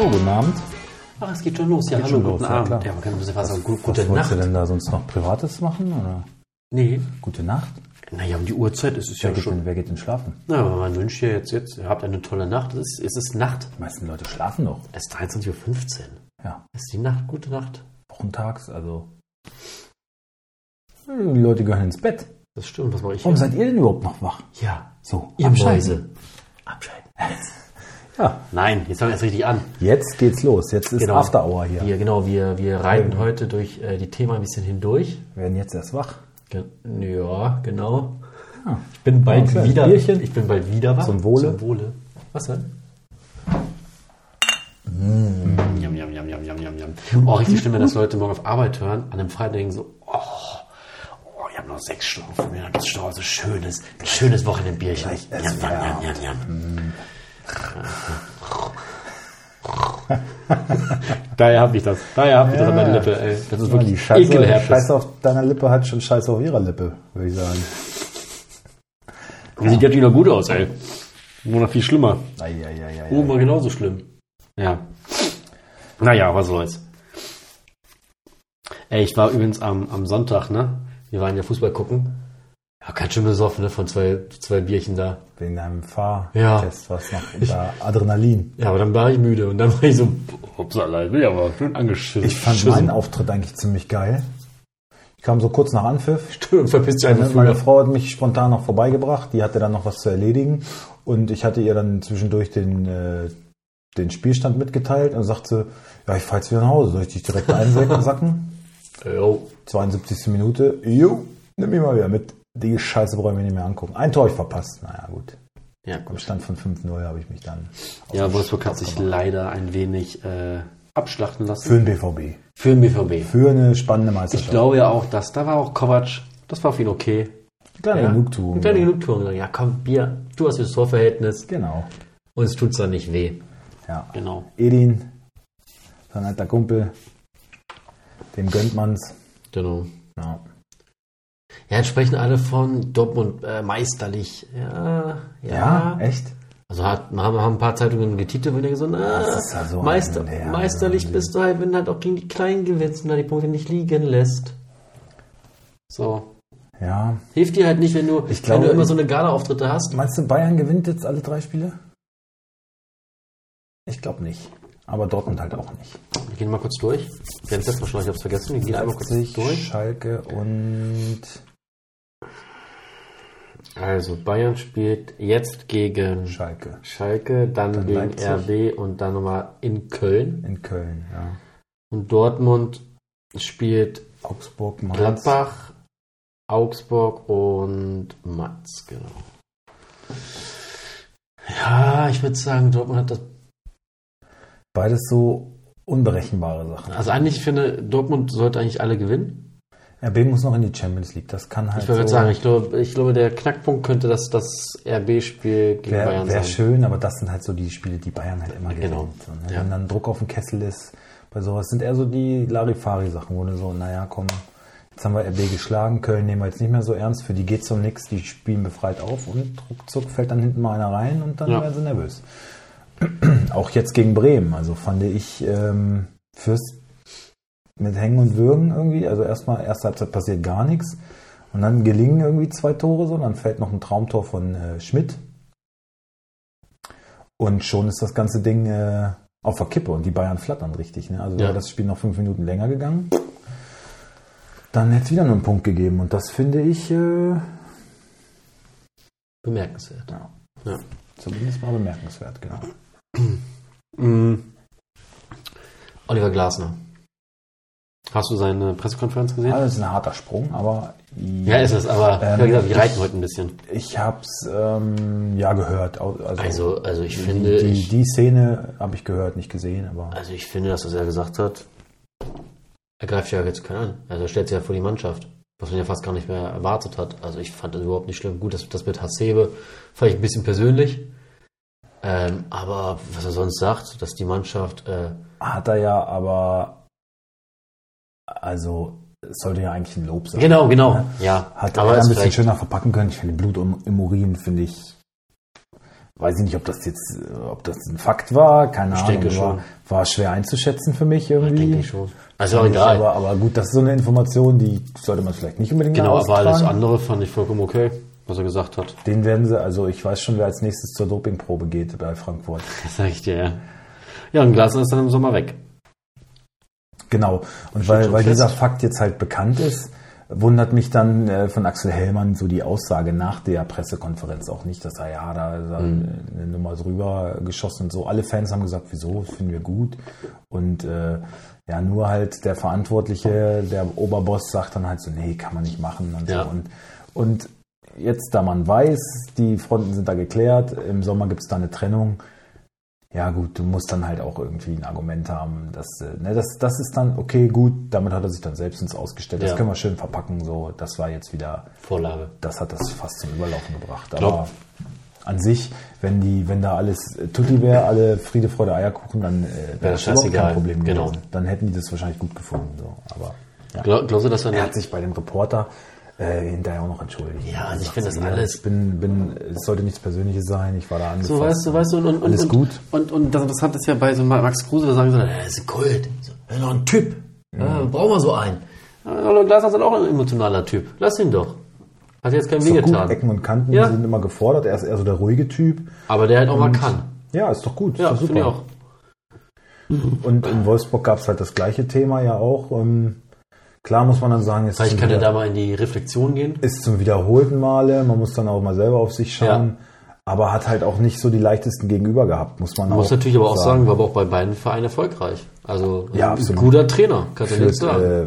So, guten Abend. Ach, es geht schon los. Ja, Geht hallo, guten los, ja, Abend. klar. Ja, man kann muss fast sagen, gut, Was gute wolltest Nacht. du denn da sonst noch Privates machen? Oder? Nee. Gute Nacht? Naja, um die Uhrzeit ist es Wer ja schon. denn, wer geht denn schlafen? Na, aber man wünscht ja jetzt, jetzt, ihr habt eine tolle Nacht. Es ist, es ist Nacht. Die meisten Leute schlafen doch. Es ist 23.15 Uhr. Ja, Es ist die Nacht, gute Nacht. wochentags, also. Die Leute gehören ins Bett. Das stimmt, was mache ich Warum hier? seid ihr denn überhaupt noch wach? Ja, So, ihr Mäuse. Abschalten. Ja, Nein, jetzt fangen wir erst richtig an. jetzt geht's los. Jetzt ist Genau. After Hour hier. Wir, genau, wir, wir reiten Mhm. heute durch äh, die Themen ein bisschen hindurch. Wir werden jetzt erst wach. Ge ja, genau. Ah. Ich bin bald Okay. wieder. Bierchen? Ich bin bald wieder wach. Zum Wohle. Zum Wohle. Was denn? Mm. Jam, jam, jam, jam, jam, jam, jam. Oh, richtig schlimm, wenn das Leute morgen auf Arbeit hören, an einem Freitag denken so, oh, oh ich habe noch sechs Stunden vor mir, das ist schon so schönes, ein schönes Wochenendbierchen. Jam, jam, jam, jam, jam. Daher habe ich das. Daher habe ich das an meiner Lippe. Ey. Das ist Ja, wirklich Scheiße, ekelhaft. Scheiße auf deiner Lippe hat schon Scheiße auf ihrer Lippe, würde ich sagen. Die sieht natürlich noch gut aus, ey. Nur noch viel schlimmer. Eieieiei. Oh, mal genauso schlimm. Ja. Naja, was soll's. Ey, ich war übrigens am, am Sonntag, ne? Wir waren ja Fußball gucken. Ja, ganz schön besoffen, ne? Von zwei, zwei Bierchen da. Wegen deinem Fahrtest, Ja. was noch unter Adrenalin. Ja, aber dann war ich müde und dann war ich so, upsala, ich bin ja aber schön angeschissen. Ich fand meinen Auftritt eigentlich ziemlich geil. Ich kam so kurz nach Anpfiff. Stimmt, verpiss dich einfach Meine. Frau hat mich spontan noch vorbeigebracht. Die hatte dann noch was zu erledigen. Und ich hatte ihr dann zwischendurch den, äh, den Spielstand mitgeteilt und sagte, ja, ich fahr jetzt wieder nach Hause. Soll ich dich direkt einsacken? Jo. 72. Minute. Jo, nimm mich mal wieder mit. Die Scheiße brauchen wir nicht mehr angucken. Ein Tor ich verpasst. Naja, gut. Ja, Am gut. Stand von 5-0 habe ich mich dann Ja, Wolfsburg hat sich leider ein wenig äh, abschlachten lassen. für den BVB. Für den BVB. Für eine spannende Ich Meisterschaft. glaube ja auch, dass da war auch Kovac, das war für ihn okay. Kleine Ja. Genugtuung. Eine kleine Genugtuung. Ja, komm, Bier, du hast das Torverhältnis. Genau. Uns tut's dann nicht weh. Ja. Genau. Edin, sein alter Kumpel, dem gönnt man's. Genau. Ja. Ja, jetzt sprechen alle von Dortmund äh, meisterlich. Ja, ja. Ja, echt? Also hat, haben, haben ein paar Zeitungen getitelt, wenn er gesagt ah, ja so Meister, ein- ja, meisterlich also- bist du halt, wenn du halt auch gegen die Kleinen gewinnst und da die Punkte nicht liegen lässt. So. Ja. Hilft dir halt nicht, wenn du, Ich glaube, wenn du immer so eine Gala-Auftritte hast. Meinst du, Bayern gewinnt jetzt alle drei Spiele? Ich glaube nicht. Aber Dortmund halt auch nicht. Wir gehen mal kurz durch. Wir haben es letztes Mal schon, ich hab's vergessen. Wir gehen einmal kurz durch. Schalke und Also Bayern spielt jetzt gegen Schalke Schalke, dann, Dann gegen Leipzig. RB und dann nochmal in Köln. in Köln. Ja. Und Dortmund spielt Augsburg, Mainz. Gladbach, Augsburg und Mainz, genau. Ja, ich würde sagen, Dortmund hat das. Beides so unberechenbare Sachen. Also eigentlich, ich finde, Dortmund sollte eigentlich alle gewinnen. RB muss noch in die Champions League. Das kann halt Ich würde so, sagen, ich glaube, ich glaube, der Knackpunkt könnte das, das RB-Spiel gegen Wäre Bayern wär sein. schön, aber das sind halt so die Spiele, die Bayern halt immer Genau. gewinnt. So, ne? Ja. Wenn dann Druck auf dem Kessel ist, bei sowas sind eher so die Larifari-Sachen, wo du so, naja, komm, jetzt haben wir RB geschlagen, Köln nehmen wir jetzt nicht mehr so ernst, für die geht's um nichts, die spielen befreit auf und ruckzuck fällt dann hinten mal einer rein und dann Ja. werden sie nervös. Auch jetzt gegen Bremen, also fand ich ähm, fürs mit Hängen und Würgen irgendwie, also erstmal erste Halbzeit passiert gar nichts und dann gelingen irgendwie zwei Tore so, dann fällt noch ein Traumtor von äh, Schmidt und schon ist das ganze Ding äh, auf der Kippe und die Bayern flattern richtig. Ne? Also Ja. wäre das Spiel noch fünf Minuten länger gegangen, dann hätte es wieder nur einen Punkt gegeben und das finde ich äh, Bemerkenswert. ja, Ja. zumindest mal bemerkenswert, genau. Mhm. Oliver Glasner. Hast du seine Pressekonferenz gesehen? Also das ist ein harter Sprung, aber Ja, ist es, aber Ähm, wie gesagt, wir reiten heute ein bisschen. Ich hab's ähm, ja gehört. Also, Also, also ich die, finde, die, ich, die Szene habe ich gehört, nicht gesehen, aber also ich finde, dass was er gesagt hat, er greift ja jetzt keinen an. Also er stellt sich ja vor die Mannschaft, was man ja fast gar nicht mehr erwartet hat. Also ich fand das überhaupt nicht schlimm. Gut, das, das mit Hasebe fand ich ein bisschen persönlich. Ähm, aber was er sonst sagt, dass die Mannschaft, äh, hat er ja, aber also es sollte ja eigentlich ein Lob sein. genau, genau, ja, Hat aber er ein bisschen vielleicht, schöner verpacken können. Ich finde Blut im, Urin finde ich weiß ich nicht, ob das jetzt äh, ob das ein Fakt war, keine Ich Ahnung, denke war, schon. war schwer einzuschätzen für mich irgendwie. denke ich schon. Also auch egal. Aber, aber gut, das ist so eine Information, die sollte man vielleicht nicht unbedingt genau, aber alles andere fand ich vollkommen okay, was er gesagt hat. Den werden sie, also ich weiß schon, wer als nächstes zur Dopingprobe geht bei Frankfurt. Das sag ich dir, ja. Ja, und Glasner ist dann im Sommer weg. Genau. Und weil, weil dieser Fakt jetzt halt bekannt ist, wundert mich dann äh, von Axel Hellmann so die Aussage nach der Pressekonferenz auch nicht, dass er ja da Mhm. eine Nummer drüber geschossen und so. Alle Fans haben gesagt, wieso, das finden wir gut. Und äh, ja, nur halt der Verantwortliche, der Oberboss sagt dann halt so, nee, kann man nicht machen und Ja. so. Und, und jetzt, da man weiß, die Fronten sind da geklärt, im Sommer gibt es da eine Trennung, ja gut, du musst dann halt auch irgendwie ein Argument haben. Dass, äh, ne, das, das ist dann, okay, gut, damit hat er sich dann selbst ins Ausgestellt. Das Ja. können wir schön verpacken. So, das war jetzt wieder, Vorlage. das hat das fast zum Überlaufen gebracht. Glaub- Aber an sich, wenn die, wenn da alles äh, Tutti wäre, alle Friede, Freude, Eierkuchen, dann äh, wäre das scheißegal. kein Problem Genau. gewesen. Dann hätten die das wahrscheinlich gut gefunden. So. Aber ja. Glaub, glaubst du, dass er er hat sich bei dem Reporter äh, hinterher auch noch entschuldigt. Ja, also ich finde das alles- Ich bin, bin, es sollte nichts Persönliches sein. Ich war da angefasst. So, weißt du, weißt du, und, und, Alles und, gut. Und, und das Interessante ist ja bei so Max Kruse, da sagen sie, er ist ein Kult, so, er ist noch ein Typ, ja, brauchen wir so einen. Aber Glasner ist halt auch ein emotionaler Typ, lass ihn doch. Hat jetzt kein Ist doch gut. Ecken und Kanten Ja. sind immer gefordert. Er ist eher so der ruhige Typ. Aber der halt auch mal kann. Ja, ist doch gut. Ja, ist doch finde ich auch. Und in Wolfsburg gab es halt das gleiche Thema ja auch. Ähm, klar muss man dann sagen, es Vielleicht ist, kann zum er da mal in die Reflexion gehen. ist zum wiederholten Male. Man muss dann auch mal selber auf sich schauen. Aber hat halt auch nicht so die leichtesten gegenüber gehabt, muss man Man muss auch natürlich aber auch sagen, war aber auch bei beiden Vereinen erfolgreich. Also Ja, ein guter Trainer, nicht Führt, sagen. äh,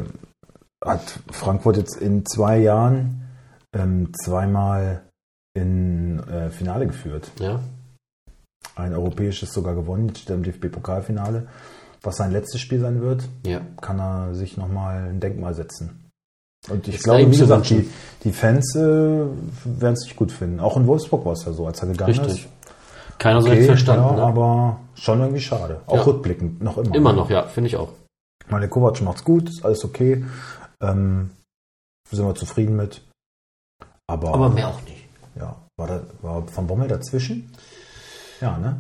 hat Frankfurt jetzt in zwei Jahren ähm, zweimal in äh, Finale geführt. ja. Ein europäisches sogar gewonnen, im DFB-Pokalfinale. Was sein letztes Spiel sein wird, ja. kann er sich nochmal ein Denkmal setzen. Und ich Ist glaube, wie gesagt, die, die Fans äh, werden es nicht gut finden. Auch in Wolfsburg war es ja so, als er gegangen Richtig. ist. Keiner so Okay, recht verstanden. ja, ne? aber schon irgendwie schade. Auch Ja. rückblickend, noch immer. Immer noch, ja, finde ich auch. Meine Kovac macht's gut, ist alles okay. Ähm, sind wir zufrieden mit. Aber, Aber mehr auch nicht. ja, war, da, war Van Bommel dazwischen? Ja, ne?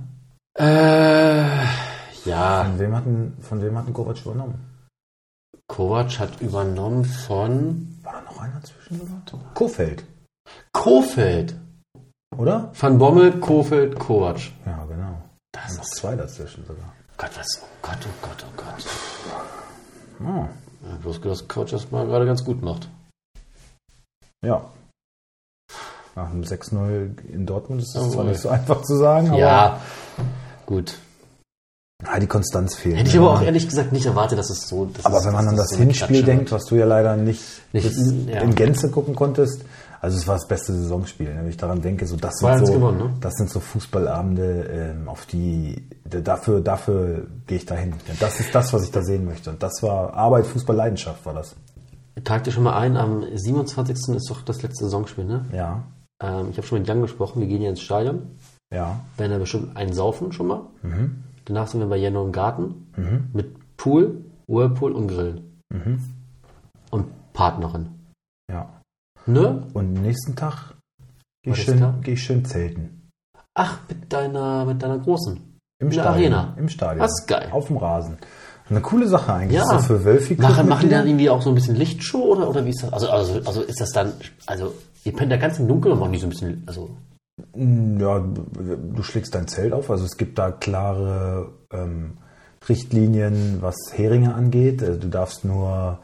Äh, ja, Von wem hatten, von wem hatten Kovac übernommen? Kovac hat übernommen von War da noch einer dazwischen sogar? Kofeld, Kofeld. oder? Van Bommel, Kofeld, Kovac. Ja, genau. Das Noch ist, zwei dazwischen sogar. Gott, was, oh Gott, oh Gott, oh Gott. Ah, Ja, bloß, dass Coach das mal gerade ganz gut macht. ja. Nach einem 6-0 in Dortmund ist es Jawohl. zwar nicht so einfach zu sagen, aber Ja, gut. Ja, die Konstanz fehlt. Hätte ich aber auch ehrlich gesagt nicht erwartet, dass es so dass Aber es, wenn man an es das so Hinspiel denkt, was du ja leider nicht, Nicht- ja. in Gänze gucken konntest, also es war das beste Saisonspiel. Wenn ich daran denke, so das sind 2-1 so, gewonnen, ne? das sind so Fußballabende, ähm, auf die dafür dafür gehe ich dahin. Das ist das, was ich da sehen möchte. Und das war Arbeit, Fußball, Leidenschaft war das. Tragt ihr schon mal ein, am 27. ist doch das letzte Saisonspiel, ne? Ja, Ähm, ich habe schon mit Jan gesprochen, wir gehen hier ins Stadion. ja, werden da bestimmt einen saufen schon mal. Mhm. Danach sind wir bei Jenno im Garten mit Pool, Whirlpool und Grillen. Mhm. Und Partnerin. ja. Ne? Und nächsten Tag gehe ich, geh ich schön zelten. Ach, mit deiner, mit deiner Großen. Im In der Stadion. Arena. Im Stadion. Das ist geil. Auf dem Rasen. Eine coole Sache eigentlich. Ja. So für Wölfi Machen, machen die dann irgendwie auch so ein bisschen Lichtshow oder, oder wie ist das? Also, also, also ist das dann, also ihr pennt da ganz im Dunkeln und machen die so ein bisschen, also Ja, du schlägst dein Zelt auf. Also es gibt da klare ähm, Richtlinien, was Heringe angeht. Also Du darfst nur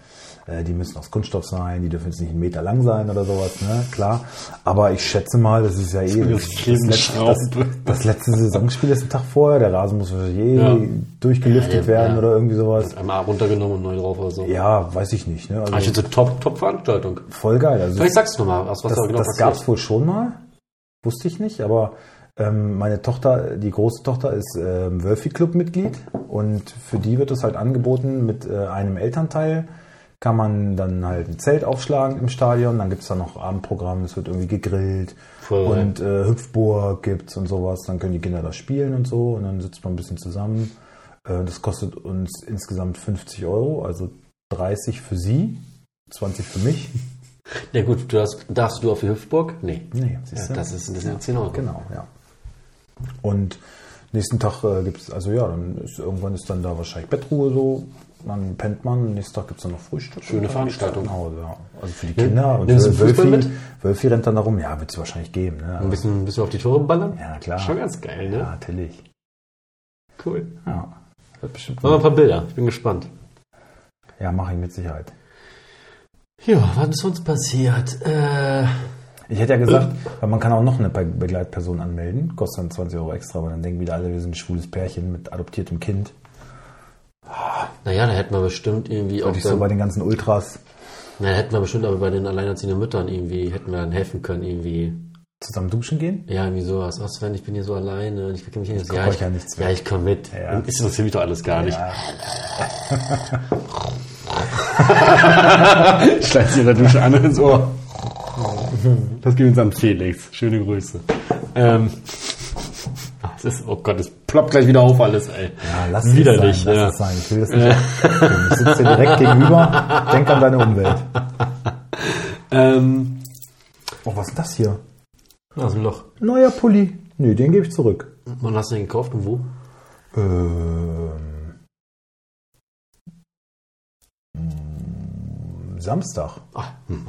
Äh, die müssen aus Kunststoff sein, die dürfen jetzt nicht einen Meter lang sein oder sowas, ne? Klar. Aber ich schätze mal, das ist ja eh das, das, letzte, das, das letzte Saisonspiel ist ein Tag vorher. Der Rasen muss je Ja. durchgelüftet Ja, werden ja. oder irgendwie sowas. Einmal runtergenommen und neu drauf oder so. Ja, weiß ich nicht. Ne? Ich Also, finde so top, voll geil. Also, Vielleicht sagst du nochmal, was, was das da genau das gab es wohl schon mal. Wusste ich nicht, aber ähm, meine Tochter, die große Tochter ist ähm, Wölfi-Club-Mitglied und für die wird es halt angeboten, mit äh, einem Elternteil kann man dann halt ein Zelt aufschlagen im Stadion, dann gibt es da noch Abendprogramm, es wird irgendwie gegrillt Voll und äh, Hüpfburg gibt's und sowas, dann können die Kinder da spielen und so und dann sitzt man ein bisschen zusammen. Äh, das kostet uns insgesamt 50 Euro, also 30 für sie, 20 für mich. Ja gut, du hast, darfst du auf die Hüftburg? Nee. Nee, Ja, siehst du? das ist das sind 10 Euro. Genau, ja. Und nächsten Tag äh, gibt es, also ja, dann ist irgendwann ist dann da wahrscheinlich Bettruhe so, dann pennt man, nächsten Tag gibt es dann noch Frühstück. Schöne Veranstaltung. Hause, ja. Also für die Kinder und Nimmst du Wölfi, mit? Wölfi rennt dann darum, ja, wird es wahrscheinlich geben. Ne? Ein bisschen, ein bisschen auf die Tore ballern? ja, na klar. Schon ganz geil, ne? Ja, natürlich. Cool. Ja, wird bestimmt. Machen wir ein paar Bilder. Ich bin gespannt. Ja, mache ich mit Sicherheit. Ja, was ist sonst passiert? Äh, Ich hätte ja gesagt, weil man kann auch noch eine Be Begleitperson anmelden, kostet dann 20 Euro extra, aber dann denken wieder alle, wir sind ein schwules Pärchen mit adoptiertem Kind. naja, da hätten wir bestimmt irgendwie auch Und ich so dann, bei den ganzen Ultras na, da hätten wir bestimmt aber bei den alleinerziehenden Müttern irgendwie, hätten wir dann helfen können, irgendwie. zusammen duschen gehen. Ja, irgendwie sowas. Was, Sven, ich bin hier so alleine und ich kriege mich nicht. koch Ja, ich, ja nichts ja, mehr. ich komme mit. Ja. Und Ist interessiert mich doch alles gar nicht. Ja. Schleißt sie in der Dusche an ins Ohr. Das geht uns an Felix. Schöne Grüße. Ähm, das ist, oh Gott, es ploppt gleich wieder auf alles, ey. Ja, lass es Widerlich, sein, ja. lass es sein. Ich will das nicht. Ich sitze dir direkt gegenüber. Denk an deine Umwelt. Ähm, Oh, was ist das hier? da ist ein Loch. Neuer Pulli. Nee, den gebe ich zurück. Wann hast du den gekauft und wo? Ähm, Samstag. Ah, hm.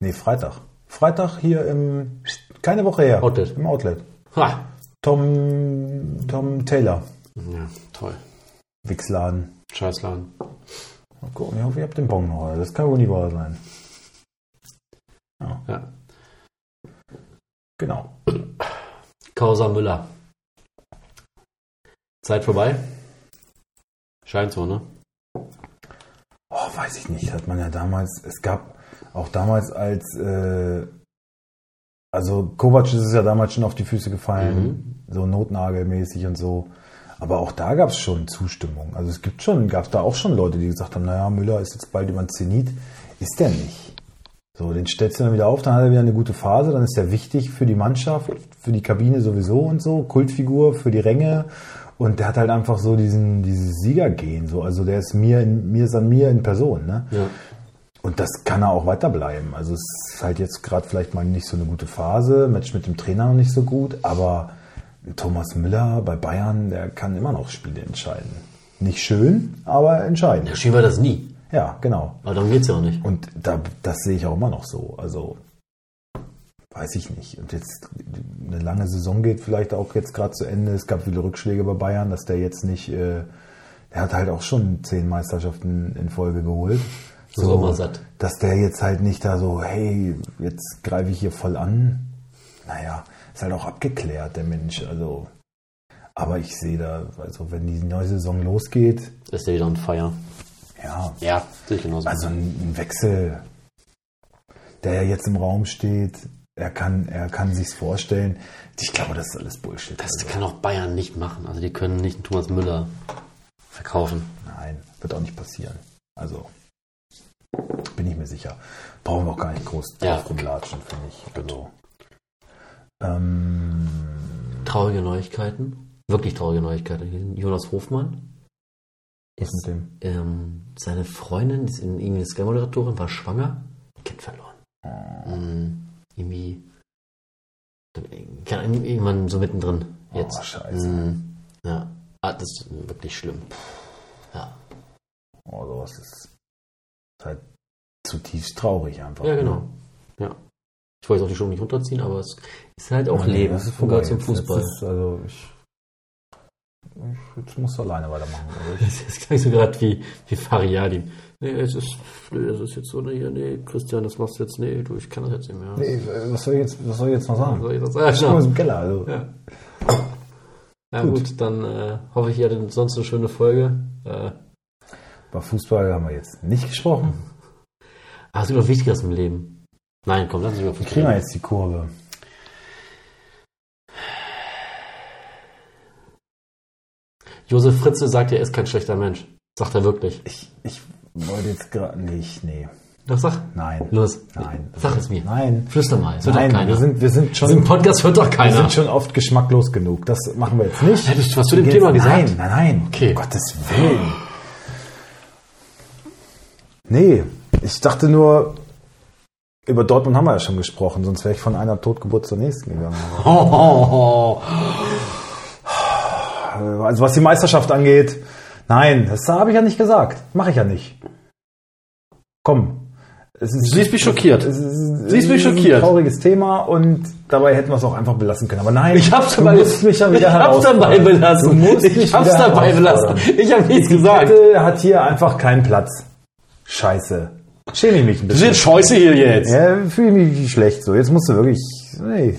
Nee, Freitag. Freitag hier im, keine Woche her. Outlet. Im Outlet. Ha. Tom, Tom Taylor. Ja, toll. Wichsladen. Scheißladen. Mal gucken, ich hoffe, ihr habt den Bon noch. Das kann wohl nicht wahr sein. Ja. Genau. Causa Müller. Zeit vorbei? Scheint so, ne? Weiß ich nicht. Hat man ja damals, es gab auch damals als, äh, also Kovac ist es ja damals schon auf die Füße gefallen, so notnagelmäßig und so. Aber auch da gab es schon Zustimmung. Also es gibt schon, gab es da auch schon Leute, die gesagt haben, naja, Müller ist jetzt bald über den Zenit. Ist der nicht. So, den stellst du dann wieder auf, dann hat er wieder eine gute Phase, dann ist er wichtig für die Mannschaft, für die Kabine sowieso und so, Kultfigur für die Ränge. Und der hat halt einfach so diesen, dieses Siegergehen, so. Also der ist mir, in, mir ist an mir in Person, ne? Ja. Und das kann er auch weiterbleiben. Also es ist halt jetzt gerade vielleicht mal nicht so eine gute Phase, Match mit dem Trainer noch nicht so gut, aber Thomas Müller bei Bayern, der kann immer noch Spiele entscheiden. Nicht schön, aber entscheidend. Ja, schön war das nie. Ja, genau. Aber darum geht's ja auch nicht. Und da, das sehe ich auch immer noch so. Also weiß ich nicht. Und jetzt eine lange Saison geht vielleicht auch jetzt gerade zu Ende. Es gab viele Rückschläge bei Bayern, dass der jetzt nicht, äh, der hat halt auch schon zehn Meisterschaften in Folge geholt. So. Dass der jetzt halt nicht da so, hey, jetzt greife ich hier voll an. Naja, ist halt auch abgeklärt, der Mensch. Also, aber ich sehe da, also wenn die neue Saison losgeht, Ist der wieder on fire. ja, Ja, ich genauso. also ein ein Wechsel, der ja jetzt im Raum steht, er kann, er kann sich's vorstellen. Ich glaube, das ist alles Bullshit. das also, kann auch Bayern nicht machen. Also die können nicht einen Thomas Müller verkaufen. nein, wird auch nicht passieren. Also bin ich mir sicher. Brauchen wir auch gar nicht groß Ja, drauf okay. rumlatschen, finde ich. Also, ähm, Traurige Neuigkeiten. Wirklich traurige Neuigkeiten. Jonas Hofmann. was mit dem? Ähm, seine Freundin, die ist in- irgendwie eine Sky-Moderatorin, war schwanger. Kind verloren. Ähm, irgendwie. Ahnung, irgendwann so mittendrin. Jetzt. Oh, scheiße. Mm, ja. Ah, das ist wirklich schlimm. Ja. Oh, sowas ist halt zutiefst traurig einfach. Ja, genau. Ja. Ich wollte auch die Show nicht runterziehen, aber es ist halt auch Nee, Leben. Das ist gehört vorbei. zum. Fußball. Also ich jetzt musst du alleine weitermachen. Also ich, Das klingt so gerade wie, wie Fariadim. Nee, es ist, nee, es ist jetzt so, nee, nee, Christian, das machst du jetzt, nee, du, ich kann das jetzt nicht mehr. nee, was soll ich jetzt, was soll ich jetzt noch sagen? Soll ich das Ich komme aus sagen? dem Keller. Also. Ja. Ja, gut, dann äh, hoffe ich, ihr hattet sonst eine schöne Folge. Äh, Über Fußball haben wir jetzt nicht gesprochen. ah, es gibt noch Wichtigeres im Leben. Nein, komm, lass uns über Fußball kriegen wir jetzt die Kurve? Josef Fritze sagt, er ist kein schlechter Mensch. Sagt er wirklich. Ich, ich wollte jetzt gerade nicht, nee. Doch, sag. Nein. Los. Nein. Sag es mir. Nein. Flüster mal. Es hört Nein, doch keiner. wir sind, wir sind schon, Diesen Podcast hört doch wir keiner. sind schon oft geschmacklos genug. Das machen wir jetzt nicht. Hättest du was zu dem Thema gesagt? Nein, nein, nein. Okay. Um Gottes Willen. Nee, ich dachte nur, über Dortmund haben wir ja schon gesprochen, sonst wäre ich von einer Totgeburt zur nächsten gegangen. Oh, oh, oh. Also was die Meisterschaft angeht, nein, das habe ich ja nicht gesagt. Mache ich ja nicht. Komm. Es ist, Du siehst mich schockiert. es ist, mich es ist schockiert. Ein trauriges Thema und dabei hätten wir es auch einfach belassen können. Aber nein, Ich hab's du dabei, musst mich ja wieder ich hab's dabei belassen. Du musst mich ich hab's dabei belassen. Ich habe nichts gesagt. Kette hat hier einfach keinen Platz. Scheiße. Schäme ich mich ein Du bisschen. siehst scheiße hier jetzt. Ja, fühle mich schlecht so. Jetzt musst du wirklich. Nee.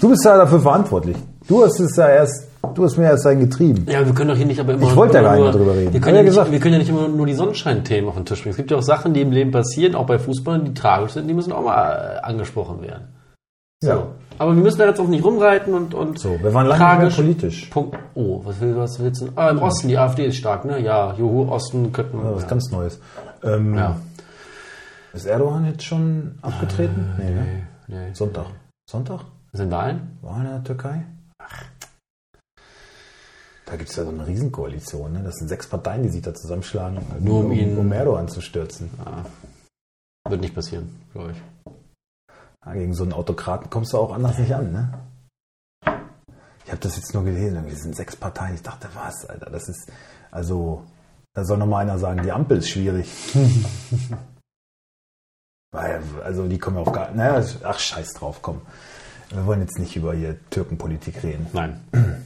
Du bist ja dafür verantwortlich. Du hast es ja erst, du hast mir erst ein getrieben. Ja, wir können doch hier nicht aber immer. Ich wollte gar nicht mehr drüber reden. Wir können, ja ja nicht, gesagt. wir können ja nicht immer nur die Sonnenscheinthemen auf den Tisch bringen. Es gibt ja auch Sachen, die im Leben passieren, auch bei Fußballern, die tragisch sind, die müssen auch mal äh, angesprochen werden. So. Ja. Aber wir müssen da jetzt auch nicht rumreiten und, und So, wir waren lange tragisch. politisch. Punkt. Oh, was, will, was willst du? Ah, im Osten, die AfD ist stark, ne? Ja, Juhu, Osten könnten. Ja, was ja. ganz Neues. Ähm, Ja. Ist Erdogan jetzt schon abgetreten? nee, ne? Nee. Sonntag. Sonntag? Sind Wahlen? War in der Türkei? Da gibt es ja so eine Riesenkoalition. Ne? Das sind sechs Parteien, die sich da zusammenschlagen, Nur um ihn- um Erdogan zu stürzen. Wird nicht passieren, glaube ich. Ja, gegen so einen Autokraten kommst du auch anders nicht an, ne? Ich habe das jetzt nur gelesen, irgendwie sind sechs Parteien. Ich dachte, was, Alter, das ist, also, da soll noch mal einer sagen, die Ampel ist schwierig. Weil, also, die kommen auf gar, naja, ach, scheiß drauf, komm. Wir wollen jetzt nicht über hier Türkenpolitik reden. Nein.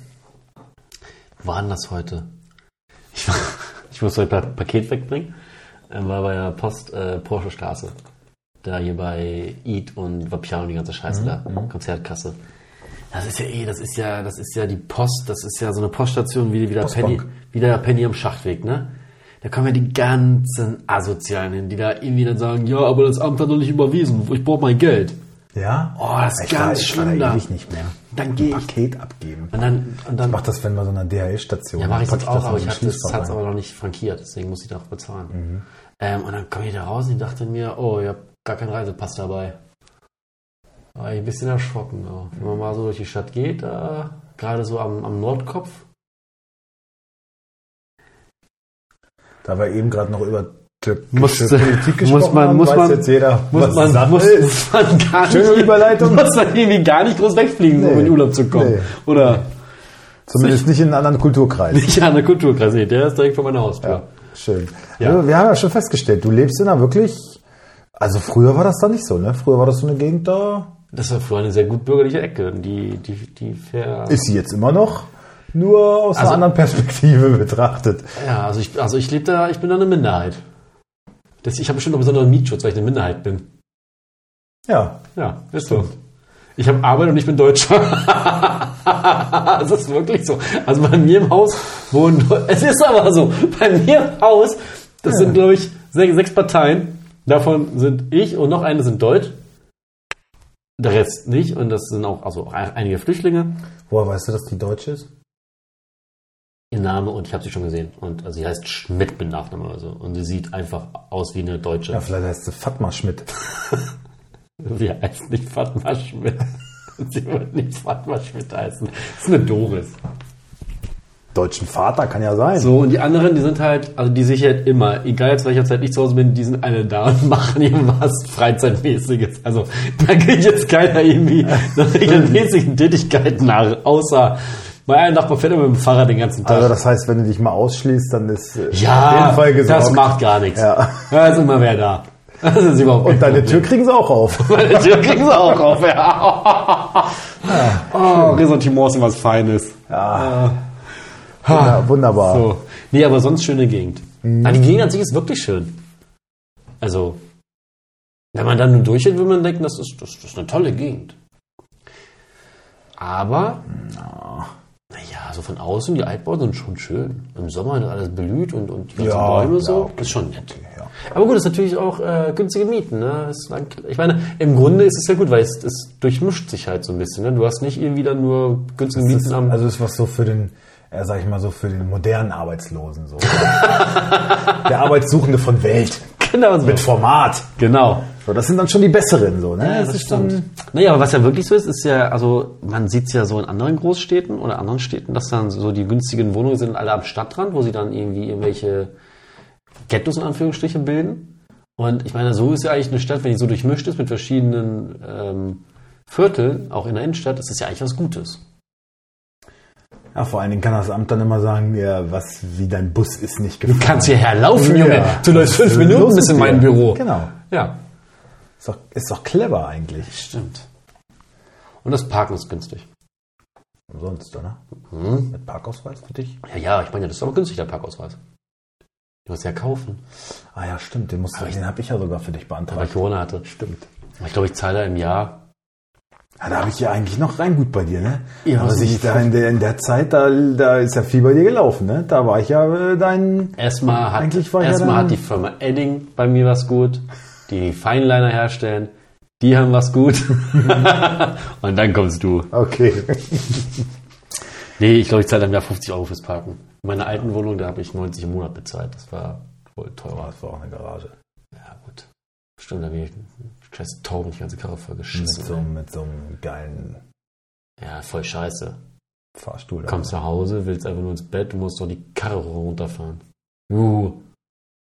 Wo war denn das heute? Ich, war, ich muss heute ein Paket wegbringen. Ähm, war bei der Post äh, Porsche Straße. Da hier bei Eat und Vapiano und die ganze Scheiße da. Konzertkasse. Das ist ja eh, das ist ja, das ist ja die Post, das ist ja so eine Poststation wie, wie, der. Penny, wie der Penny am Schachtweg, ne? Da kommen ja die ganzen Asozialen hin, die da irgendwie dann sagen, ja, aber das Amt hat noch nicht überwiesen, ich brauche mein Geld. Ja? Oh, das ist ich ganz war, ich war schlimm da. ewig nicht mehr. Dann geh ich- Paket abgeben. Und dann, und dann Ich mach das, wenn bei so einer DHL-Station. Ja, mache ich jetzt auch, das aber ich habe das rein. aber noch nicht frankiert, deswegen muss ich auch bezahlen. Mhm. Ähm, und dann komme ich da raus und ich dachte mir, oh, ich habe gar keinen Reisepass dabei. Da war ich ein bisschen erschrocken. Ja. Wenn man mal so durch die Stadt geht, äh, gerade so am, am Nordkopf, Da wir eben gerade noch über gesprochen muss man- haben, muss man- jetzt jeder, muss man, muss, muss man gar nicht, Schöne Überleitung. muss man irgendwie gar nicht groß wegfliegen, um Nee. in den Urlaub zu kommen. Nee. Oder Zumindest nicht in einen anderen Kulturkreis. nicht an der Kulturkreis, nee, der ist direkt vor meiner Haustür. Ja, schön. Ja. Also, wir haben ja schon festgestellt, du lebst in einer wirklich, also früher war das da nicht so, ne? Früher war das so eine Gegend da, Das war früher eine sehr gut bürgerliche Ecke, die, die, die fair, ist sie jetzt immer noch, nur aus Also- einer anderen Perspektive betrachtet. Ja, also ich, also ich lebe da, ich bin da eine Minderheit. Das, ich habe bestimmt noch besonderen Mietschutz, weil ich eine Minderheit bin. Ja, Ja, ist so. Ich habe Arbeit und ich bin Deutscher. das ist wirklich so. Also bei mir im Haus wohnen, es ist aber so, bei mir im Haus, das sind glaube ich sechs, sechs Parteien. Davon sind ich und noch eine sind Deutsch. Der Rest nicht und das sind auch also ein- einige Flüchtlinge. woher weißt du, dass die Deutsche ist? Ihr Name und ich habe sie schon gesehen. Und also sie heißt Schmidt mit Nachname oder so. Und sie sieht einfach aus wie eine Deutsche. Ja, vielleicht heißt sie Fatma Schmidt. Sie heißt nicht Fatma Schmidt. Sie wird nicht Fatma Schmidt heißen. Das ist eine Doris. Deutschen Vater kann ja sein. So, und die anderen, die sind halt, also die sehe ich halt immer, egal jetzt welcher Zeit ich zu Hause bin, die sind alle da und machen irgendwas Freizeitmäßiges. Also da geht jetzt keiner irgendwie nach regelmäßigen Tätigkeiten nach, außer mein einer Nachbar fährt immer mit dem Fahrrad den ganzen Tag. Also das heißt, wenn du dich mal ausschließt, dann ist äh, ja, auf jeden Fall gesorgt. das macht gar nichts. Ja. Da ist immer wer da. Das ist überhaupt Und deine Problem. Tür kriegen sie auch auf. Meine Tür kriegen sie auch auf, ja. Oh, Ressentiments sind was Feines. Ja. Wunder- Wunderbar. So. Nee, aber sonst schöne Gegend. Ah, die Gegend an sich ist wirklich schön. Also, wenn man dann nur durchgeht, will man denken, das ist, das, das ist eine tolle Gegend. Aber, naja, so von außen, die Altbauten sind schon schön. Im Sommer ist alles blüht und, und die ganzen Ja, Bäume ja, so, okay. ist schon nett. ja. Aber gut, ist natürlich auch äh, günstige Mieten. Ne? Lang, ich meine, im Grunde ist es ja gut, weil es, es durchmischt sich halt so ein bisschen. Ne? Du hast nicht irgendwie dann nur günstige Das Mieten ist, am. also ist was so für den, äh, sag ich mal so, für den modernen Arbeitslosen so. Der Arbeitssuchende von Welt. Genau so. Mit Format. Genau. So, das sind dann schon die besseren so, ne? Ja, das, stimmt. Naja, aber was ja wirklich so ist, ist ja, also man sieht es ja so in anderen Großstädten oder anderen Städten, dass dann so die günstigen Wohnungen sind alle am Stadtrand, wo sie dann irgendwie irgendwelche Ghettos in Anführungsstrichen bilden. Und ich meine, so ist ja eigentlich eine Stadt, wenn die so durchmischt ist mit verschiedenen ähm, Vierteln, auch in der Innenstadt, ist das ja eigentlich was Gutes. Ja, vor allen Dingen kann das Amt dann immer sagen, ja, was, wie dein Bus ist nicht Du gefahren. kannst hierher laufen, Ja. Junge. Du läufst fünf Minuten bis in mein? Büro. Genau. Ja, Ist doch, ist doch clever eigentlich. stimmt. Und das Parken ist günstig. Umsonst, oder? Hm? Mit Parkausweis für dich? Ja, ja, ich meine, das ist aber günstig, der Parkausweis. Du musst ja kaufen. Ah ja, stimmt, den, musst du, den habe ich ja sogar für dich weil ich beantragt. Corona hatte. Stimmt. Ich glaube, ich zahle da im Jahr. Ja, da habe ich ja eigentlich noch rein gut bei dir, ne? Ja, Aber was sich ich- da in, der, in der Zeit, da, da ist ja viel bei dir gelaufen, ne? Da war ich ja äh, dein... Erstmal hat, Eigentlich war ja erstmal dann- hat die Firma Edding bei mir was gut, die Feinliner herstellen. Die haben was gut. Und dann kommst du. Okay. Nee, ich glaube, ich zahle im Jahr 50 Euro fürs Parken. In meiner alten Wohnung, da habe ich 90 im Monat bezahlt. Das war wohl teurer. Das war auch eine Garage. Ja, gut. Stimmt, da scheiß Tauben die ganze Karre voll Mit geschissen. so, mit so einem geilen Ja, voll scheiße. Fahrstuhl. Kommst nach Hause, willst einfach nur ins Bett, du musst doch die Karre runterfahren. Uh.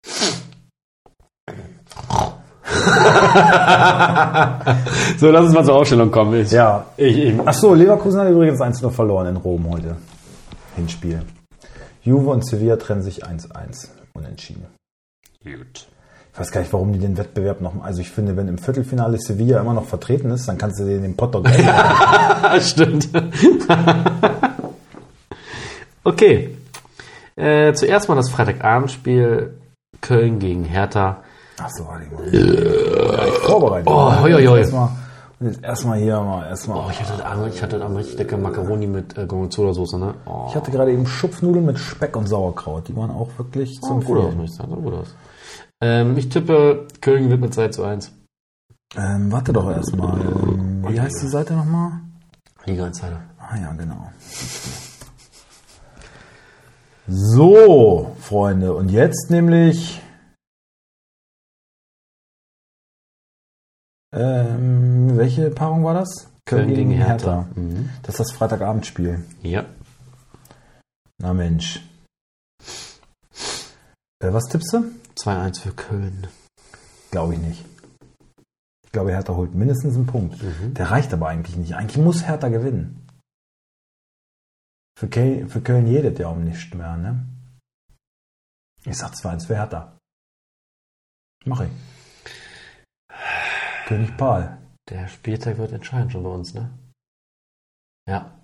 so, lass uns mal zur Aufstellung kommen. Ich, Ja. ich, ich, Ach so, Leverkusen hat übrigens 1-0 verloren in Rom heute. Hinspiel. Juve und Sevilla trennen sich 1-1. Unentschieden. Gut. Ich weiß gar nicht, warum die den Wettbewerb noch. Also ich finde, wenn im Viertelfinale Sevilla immer noch vertreten ist, dann kannst du den den Pott doch gleich stimmt. okay. Äh, zuerst mal das Freitagabendspiel Köln gegen Hertha. Ach so, warte mal. Ich vorbereitet. Oh, hoi, hoi, hoi. Erstmal, und jetzt erstmal hier mal, erstmal. Oh, ich hatte heute ich hatte Abend richtig lecker Macaroni mit äh, Gorgonzola-Soße, ne? Oh, Ich hatte gerade eben Schupfnudeln mit Speck und Sauerkraut. Die waren auch wirklich sah zum gut aus, muss ich sagen. Gut aus. Ähm, ich tippe, Köln gewinnt mit 2 zu 1. Ähm, warte doch erstmal. Ähm, wie heißt die Seite nochmal? Liga Insider. Ah ja, genau. So, Freunde, und jetzt nämlich ähm, welche Paarung war das? Köln gegen Hertha. Mhm. Das ist das Freitagabendspiel. Ja. Na Mensch. Äh, was tippst du? 2-1 für Köln. Glaube ich nicht. Ich glaube, Hertha holt mindestens einen Punkt. Mhm. Der reicht aber eigentlich nicht. Eigentlich muss Hertha gewinnen. Für Köln, für Köln jedet ja um nichts mehr, ne? Ich sag 2-1 für Hertha. Mach ich. König Paul. Der Spieltag wird entscheidend schon bei uns, ne? Ja.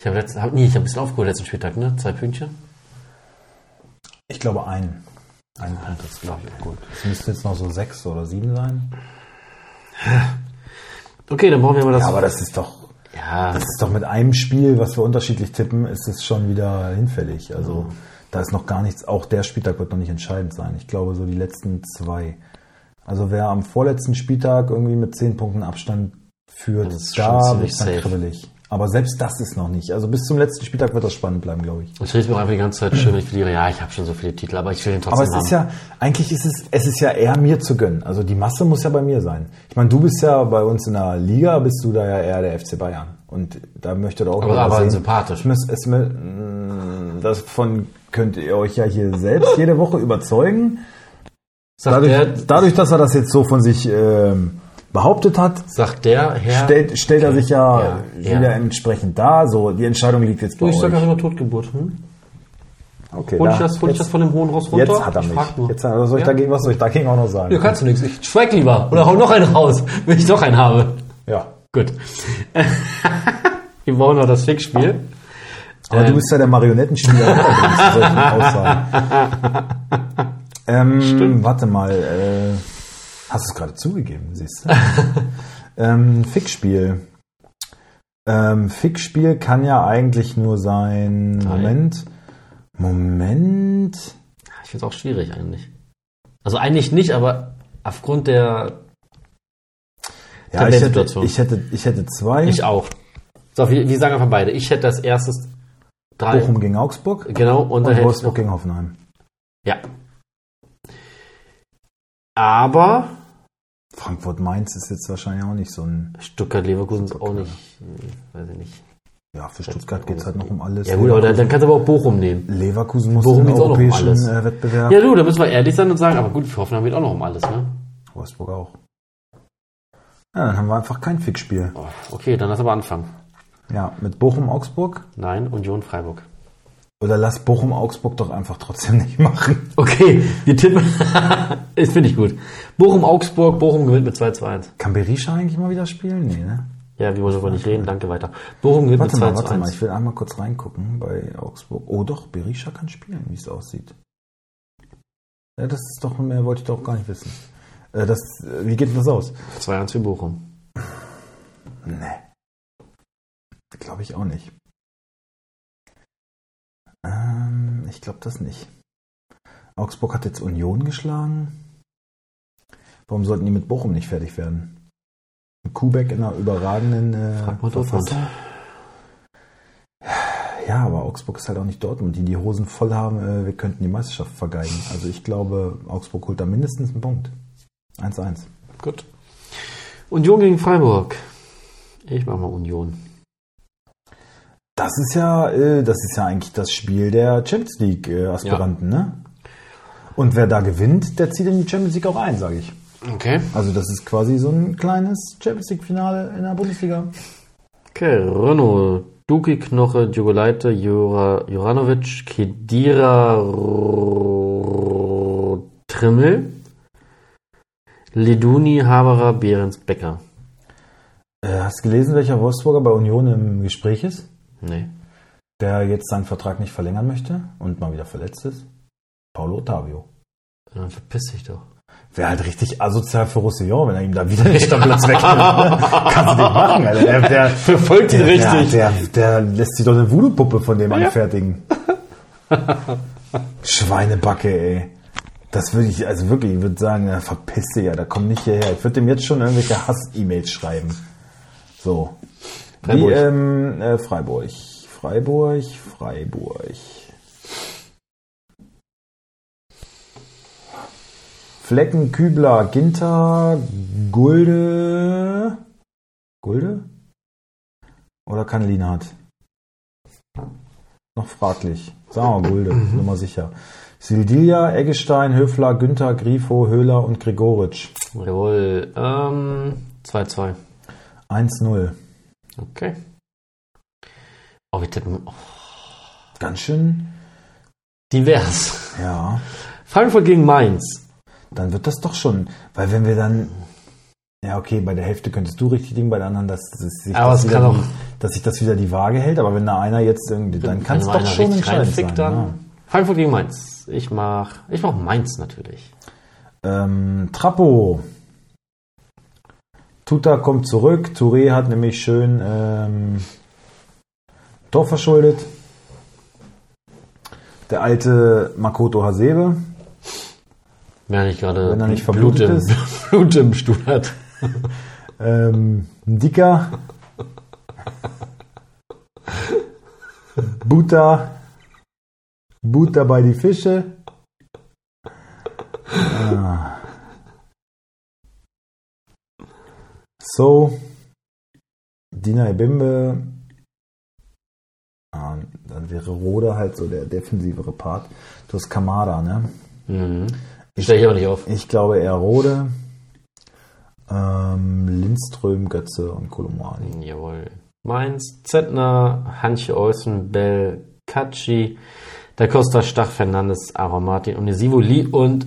Ich habe letzten, hab, nee, ich habe ein bisschen aufgeholt letzten Spieltag, ne? Zwei Pünktchen. Ich glaube einen. Einen Punkt. Das glaube ich gut. Es müsste jetzt noch so sechs oder sieben sein. Okay, dann brauchen wir mal das. Ja, aber das ist doch, ja, das ist doch mit einem Spiel, was wir unterschiedlich tippen, ist es schon wieder hinfällig. Also da ist noch gar nichts. Auch der Spieltag wird noch nicht entscheidend sein. Ich glaube so die letzten zwei. Also wer am vorletzten Spieltag irgendwie mit zehn Punkten Abstand führt, Das ist schon da ziemlich wird dann safe. kribbelig. Aber selbst das ist noch nicht. Also bis zum letzten Spieltag wird das spannend bleiben, glaube ich. ich rede mir auch einfach die ganze Zeit schön, ich verliere. Ja, ich habe schon so viele Titel, aber ich will den Aber trotzdem es ist haben. ja, eigentlich ist es, es ist ja eher mir zu gönnen. Also die Masse muss ja bei mir sein. Ich meine, du bist ja bei uns in der Liga, bist du da ja eher der FC Bayern. Und da möchte auch Aber- aber sehen. sympathisch. Es es, mü- mh, davon könnt ihr euch ja hier selbst jede Woche überzeugen. Dadurch, der, dadurch, dass er das jetzt so von sich ähm, behauptet hat, sagt der Herr. stellt, stellt er sich ja, Ja, ja. wieder entsprechend dar. So, die Entscheidung liegt jetzt bei du, ich euch. einfach nur Totgeburt. Hm? Okay, Hol ich, da- das, hol ich jetzt- das von dem hohen Ross runter? Jetzt hat er Ich mich. Jetzt, was, soll ich Ja? dagegen, was soll ich dagegen auch noch sagen? Ja, kannst du nichts. Ich schweig lieber. Oder hau noch einen raus, wenn ich doch einen habe. Ja. Gut. Wir brauchen noch das Fixspiel. Aber du Ähm. bist ja der Marionettenspieler solchen Aussagen. Ähm, warte mal, äh, hast du es gerade zugegeben, siehst du? ähm, Fickspiel. Ähm, Fickspiel kann ja eigentlich nur sein. Drei. Moment. Moment. Ich finde es auch schwierig eigentlich. Also eigentlich nicht, aber aufgrund der Ja, ich hätte, ich hätte, ich hätte zwei. Ich auch. So, wir, wir sagen einfach beide. Ich hätte als erstes drei. Bochum gegen Augsburg Genau, und und Wolfsburg gegen Hoffenheim. Ja. Aber Frankfurt-Mainz ist jetzt wahrscheinlich auch nicht so ein. Stuttgart-Leverkusen ist auch nicht, äh, weiß ich nicht. Ja, für Stuttgart geht es halt noch um alles. Ja gut, aber dann, dann kannst du aber auch Bochum nehmen. Leverkusen muss Bochum auch noch um europäischen alles. äh, Wettbewerb. Ja du, da müssen wir ehrlich sein und sagen, aber gut, für Hoffenheim geht auch noch um alles, ne? Wolfsburg auch. Ja, dann haben wir einfach kein Fickspiel. Oh, Okay, dann lass aber anfangen. Ja, mit Bochum-Augsburg. Nein, Union Freiburg. Oder lass Bochum-Augsburg doch einfach trotzdem nicht machen. Okay, wir tippen. das finde ich gut. Bochum Augsburg, Bochum gewinnt mit 2 zu 1. Kann Berisha eigentlich mal wieder spielen? Nee, ne? Ja, wir wollen darüber nicht reden, danke weiter. Bochum gewinnt Warte mit 2 mal, zu warte mal. 1. Ich will einmal kurz reingucken bei Augsburg. Oh doch, Berisha kann spielen, wie es aussieht. Ja, das ist doch mehr, wollte ich doch gar nicht wissen. Äh, das, äh, wie geht denn das aus? 2-1 für Bochum. Nee. Glaube ich auch nicht. Ich glaube das nicht. Augsburg hat jetzt Union geschlagen. Warum sollten die mit Bochum nicht fertig werden? Kubek in einer überragenden äh, Frag mal Dortmund. Verfassung. Ja, aber Augsburg ist halt auch nicht Dortmund, die die Hosen voll haben, äh, wir könnten die Meisterschaft vergeigen. Also ich glaube, Augsburg holt da mindestens einen Punkt. 1-1. Gut. Union gegen Freiburg. Ich mach mal Union. Das ist ja, äh, das ist ja eigentlich das Spiel der Champions League äh, Aspiranten, ne? Und wer da gewinnt, der zieht in die Champions League auch ein, sage ich. Okay. Also das ist quasi so ein kleines Champions League Finale in der Bundesliga. Okay, Renault, Duki, Knoche, Djugolajte, Jura, Juranovic, Kedira, Trimmel, Leduni, Haberer, Behrens, Becker. Äh, hast du gelesen, welcher Wolfsburger bei Union im Gespräch ist? Nee. Der jetzt seinen Vertrag nicht verlängern möchte und mal wieder verletzt ist? Paulo Ottavio. Dann verpiss dich doch. Wäre halt richtig asozial für Roussillon, wenn er ihm da wieder den Stammplatz wegnimmt. ne? Kannst du nicht machen, Alter. Der, der, Verfolgt ihn der, richtig. Der, der, lässt sich doch eine Voodoo-Puppe von dem anfertigen. Schweinebacke, ey. Das würde ich, also wirklich, ich würde sagen, ja, verpiss dich, ja, da komm nicht hierher. Ich würde dem jetzt schon irgendwelche Hass-E-Mails schreiben. So. Freiburg. Wie, ähm, äh, Freiburg. Freiburg, Freiburg. Flecken, Kübler, Ginter, Gulde. Gulde? Oder Kanlinat? Noch fraglich. Sagen wir Gulde, nur mal sicher. Sildilia, Eggestein, Höfler, Günther, Grifo, Höhler und Gregoritsch. Jawohl. Ähm, 2-2. 1-0. Okay. Oh, wir tippen. Oh, Ganz schön, divers. ja. Frankfurt gegen Mainz. Dann wird das doch schon, weil wenn wir dann, ja okay, bei der Hälfte könntest du richtig liegen, bei der anderen, dass, dass, sich, das wieder auch- dass sich das wieder die Waage hält, aber wenn da einer jetzt irgendwie, dann kann es doch schon entscheidend sein. dann. Frankfurt gegen Mainz. Ich mach, ich mach Mainz natürlich. Ja. Ähm, Trappo. Tuta kommt zurück. Touré hat nämlich schön ähm, Tor verschuldet. Der alte Makoto Hasebe. Wenn er nicht gerade Wenn er nicht Blut im, ist. Blut im Stuhl hat. Ähm, ein Dicker. Butter. Butter bei die Fische. Ah. So. Dina Ebimbe. Ah, dann wäre Rode halt so der defensivere Part. Du hast Kamada, ne? Mhm. Stell ich aber nicht auf. Ich glaube eher Rode. Ähm, Lindström, Götze und Kolomani. Jawohl. Mainz, Zettner, Hanche Olsen, Bell, Katschi, Da Costa, Stach, Fernandes, Aromatin, Onisivo, Lee und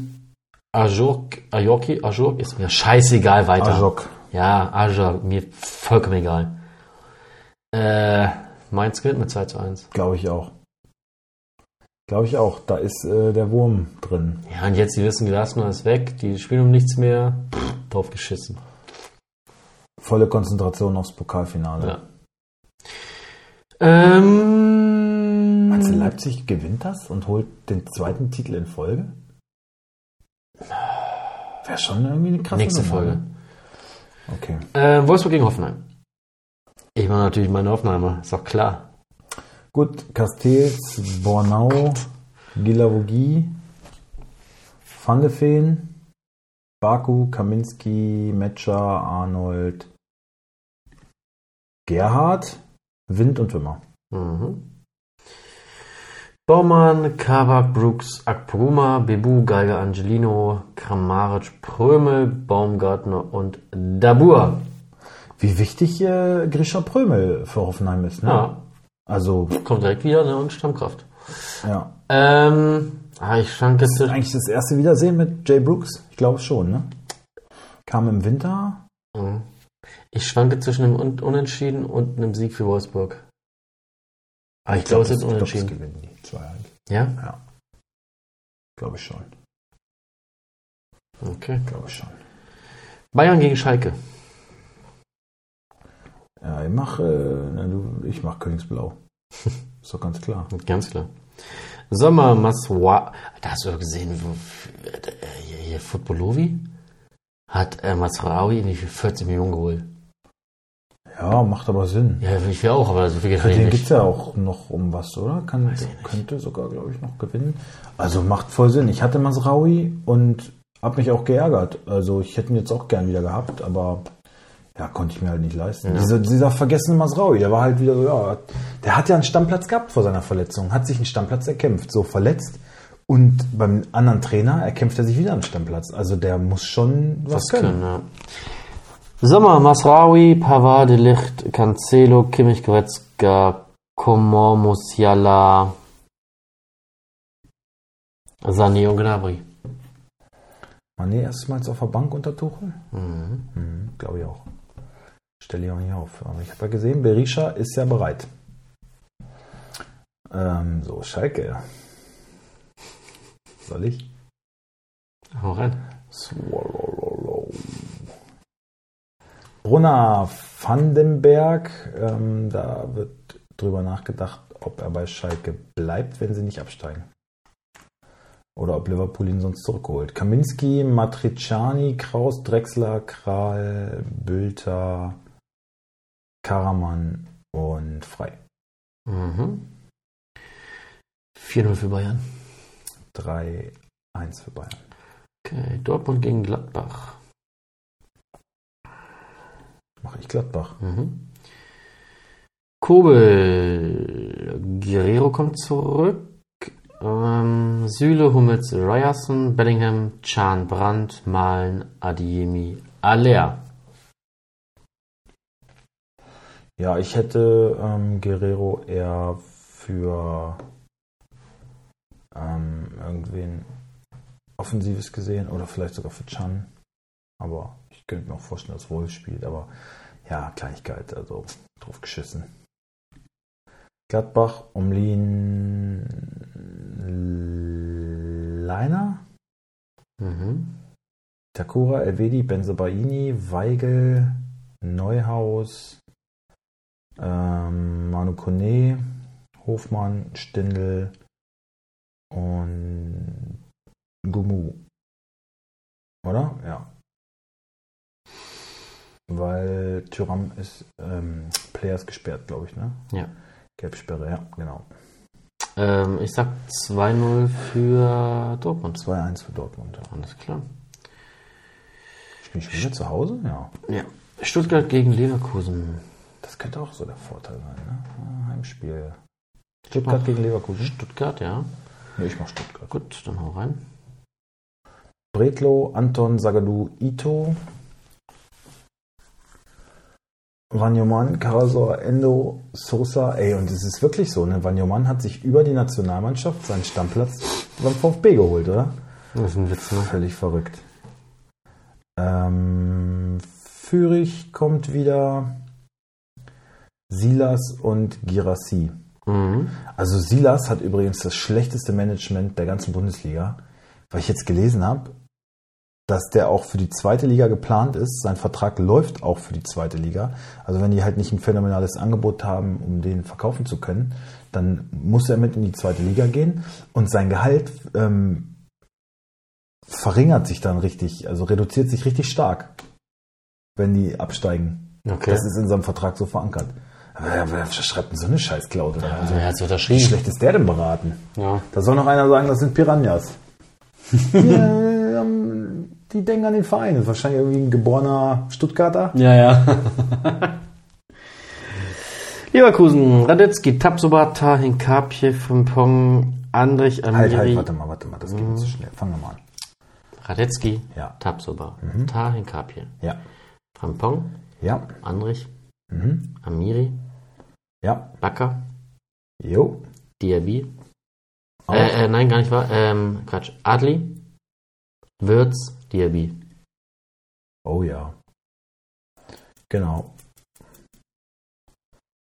Ajok, Ajoki, Ajok ist mir scheißegal weiter. Ajok. Ja, Ajok, mir vollkommen egal. Äh, Mainz gewinnt mit 2 zu 1. Glaube ich auch. Glaube ich auch. Da ist äh, der Wurm drin. Ja, und jetzt, die wissen, Glasner ist weg, die spielen um nichts mehr. Pff, drauf geschissen. Volle Konzentration aufs Pokalfinale. Ja. Ähm, Meinst du, Leipzig gewinnt das und holt den zweiten Titel in Folge? Wäre schon irgendwie eine krasse nächste Nummer, Folge. ne? Okay. Äh, Wolfsburg gegen Hoffenheim. Ich mache natürlich meine Hoffenheimer, ist doch klar. Gut, Castells, Bornau, Gilavogi, Van de Feen, Baku, Kaminski, Metscher, Arnold, Gerhard, Wind und Wimmer. Mhm. Baumann, Kavak, Brooks, Akpoguma, Bebu, Geiger, Angelino, Kramaric, Prömel, Baumgartner und Dabur. Wie wichtig äh, Grisha Prömel für Hoffenheim ist, ne? Ja, Also, kommt direkt wieder ne, und Stammkraft. ja. Ähm, ah, ich ist zwischen. eigentlich das erste Wiedersehen mit Jay Brooks? Ich glaube schon, ne? Kam im Winter. Mhm. Ich schwanke zwischen einem Un- Unentschieden und einem Sieg für Wolfsburg. Aber ich glaube, es ist ich glaub, zwei halt. Ja? Ja. Glaube ich schon. Okay. Glaube ich schon. Bayern gegen Schalke. Ja, ich mache äh, ich mach Königsblau. ist doch ganz klar. Ganz klar. Sommer, Maswa. Da hast du gesehen, wo, äh, hier, hier Footballovi hat äh, Masraoui nicht für 14 Millionen geholt. Ja, macht aber Sinn. Ja, ich will auch, aber so viel geht Für den nicht. geht's ja auch noch um was, oder? Kann, ich könnte sogar, glaube ich, noch gewinnen. Also macht voll Sinn. Ich hatte Masraui und habe mich auch geärgert. Also ich hätte ihn jetzt auch gern wieder gehabt, aber ja, konnte ich mir halt nicht leisten. Dieser, dieser vergessene Masraui, der war halt wieder so, ja, der hat ja einen Stammplatz gehabt vor seiner Verletzung, hat sich einen Stammplatz erkämpft, so verletzt. Und beim anderen Trainer erkämpft er sich wieder einen Stammplatz. Also der muss schon was, Was können. können, ja. Sommer, Masraoui, Pavard, De Licht, Cancelo, Kimmich, Goretzka, Komor, Musiala, Sané und Gnabry. Mané erstmals auf der Bank unter Tuchel? Mhm. Mhm, Glaube ich auch. Stelle ich auch nicht auf. Aber ich habe ja gesehen, Berisha ist ja bereit. Ähm, so, Schalke. Soll ich? Hau rein. Swallow. Brunner Vandenberg. Ähm, da wird drüber nachgedacht, ob er bei Schalke bleibt, wenn sie nicht absteigen. Oder ob Liverpool ihn sonst zurückholt. Kaminski, Matriciani, Kraus, Drexler, Kral, Bülter, Karaman und Frei. Mhm. 4-0 für Bayern. 3-1 für Bayern. Okay, Dortmund gegen Gladbach. Mache ich Gladbach. Mhm. Kobel, Guerrero kommt zurück. Ähm, Süle, Hummels, Ryerson, Bellingham, Chan, Brandt, Malen, Adiemi, Aller. Ja, ich hätte ähm, Guerrero eher für ähm, irgendwen Offensives gesehen oder vielleicht sogar für Chan. Aber könnte mir auch vorstellen, dass Wolf spielt. Aber ja, Kleinigkeit, also drauf geschissen. Gladbach, Umlin, Leiner, Mhm. Takura, Elvedi, Benzobaini, Weigel, Neuhaus, ähm, Manu Kone, Hofmann, Stindl und Gumu. Oder? Ja. Weil Tyram ist ähm, Players gesperrt, glaube ich, ne? Ja. Gelbsperre, ja, genau. Ähm, ich sag 2-0 für Dortmund. 2-1 für Dortmund. ja. Alles klar. Spiel ich wieder zu Hause? Ja. Ja. Stuttgart gegen Leverkusen. Das könnte auch so der Vorteil sein, ne? Ah, Heimspiel. Stuttgart gegen Leverkusen. Stuttgart, ja. Ne, ich mach Stuttgart. Gut, dann hau rein. Bretlo, Anton, Sagadu, Ito, Vanyoman, Karasor, Endo, Sosa. Ey, und es ist wirklich so, ne? Vanyoman hat sich über die Nationalmannschaft seinen Stammplatz beim VfB geholt, oder? Das ist ein Witz, ne? Völlig verrückt. Ähm, Fürich kommt wieder. Silas und Girassi. Also Silas hat übrigens das schlechteste Management der ganzen Bundesliga, weil ich jetzt gelesen habe, dass der auch für die zweite Liga geplant ist. Sein Vertrag läuft auch für die zweite Liga. Also wenn die halt nicht ein phänomenales Angebot haben, um den verkaufen zu können, dann muss er mit in die zweite Liga gehen und sein Gehalt ähm, verringert sich dann richtig, also reduziert sich richtig stark, wenn die absteigen. Okay. Das ist in seinem Vertrag so verankert. Aber wer, schreibt denn so eine Scheißklaute da? Also, wer hat's wie unterschrieben? schlecht ist der denn beraten? Ja. Da soll noch einer sagen, das sind Piranhas. ja, ähm, die denken an den Verein. Das ist wahrscheinlich irgendwie ein geborener Stuttgarter. Ja, ja. Leverkusen, Radetzky, Tapsoba, Hinkapje, Frimpong, Andrich, Amiri. Halt, halt, warte mal, warte mal, das geht mir zu schnell. Fangen wir mal an. Radetzky, Ja. Tapsoba, Tahin Kapje, Ja, Frimpong, ja, Andrich, mhm. Amiri, ja, Bakker, jo. Diaby. Äh, äh, nein, gar nicht wahr. Ähm, Quatsch. Adli, Würz, Diaby. Oh ja. Genau.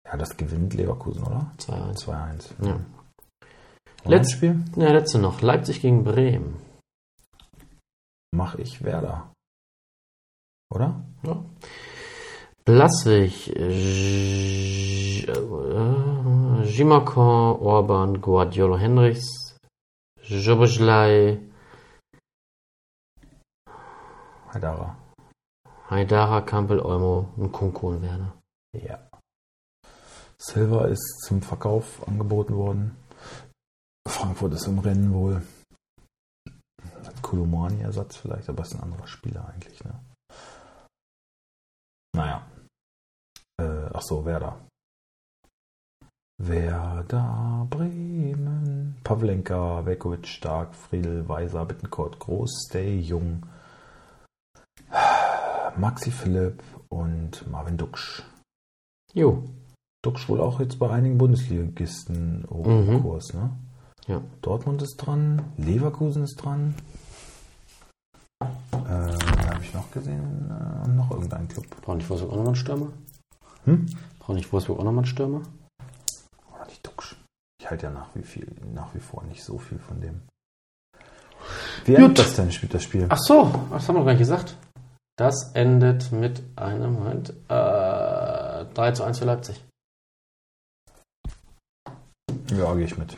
Ja, das gewinnt Leverkusen, oder? 2-1. 2-1. Ja. Und Letz- ein Spiel ja, letzte noch. Leipzig gegen Bremen. mache ich Werder. Oder? Ja. Blaswig, äh, Jimakon, Orban, Guardiolo Henrichs, Joboslai, Haidara. Haidara, Kampel, Olmo und Kunku und Werner. Ja. Silva ist zum Verkauf angeboten worden. Frankfurt ist im Rennen wohl. Kolomani-Ersatz vielleicht, aber ist ein anderer Spieler eigentlich, ne? Naja. Äh, ach so, Werder. Werder Bremen. Pavlenka, Velkovic, Stark, Friedel, Weiser, Bittencourt, Groß, Stay, Jung, Maxi Philipp und Marvin Duksch. Jo. Duksch wohl auch jetzt bei einigen Bundesligisten hoch im Mhm. Kurs, ne? Ja. Dortmund ist dran, Leverkusen ist dran. Äh, habe ich noch gesehen? Äh, noch irgendein Club. Braucht nicht Wolfsburg auch nochmal einen Stürmer? Hm? Braucht nicht Wolfsburg auch nochmal einen Stürmer? Oder nicht Duksch. Ich halte ja nach wie, viel, nach wie vor nicht so viel von dem. Wie endet das denn, spielt das Spiel? Ach so, das haben wir gar nicht gesagt. Das endet mit einem, Moment, äh, 3 zu 1 für Leipzig. Ja, gehe ich mit.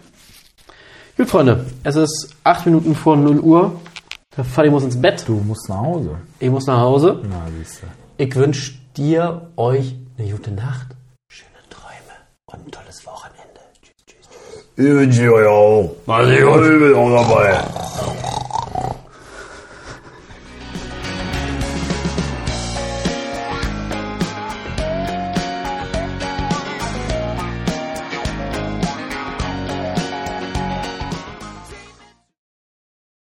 Gut, Freunde, es ist 8 Minuten vor 0 Uhr. Der Fadi muss ins Bett. Du musst nach Hause. Ich muss nach Hause. Na, siehst du. Ich wünsche dir, euch eine gute Nacht, schöne Träume und ein tolles Wochenende. Tschüss, tschüss, tschüss. Ich wünsche euch auch. Also, ich bin auch dabei.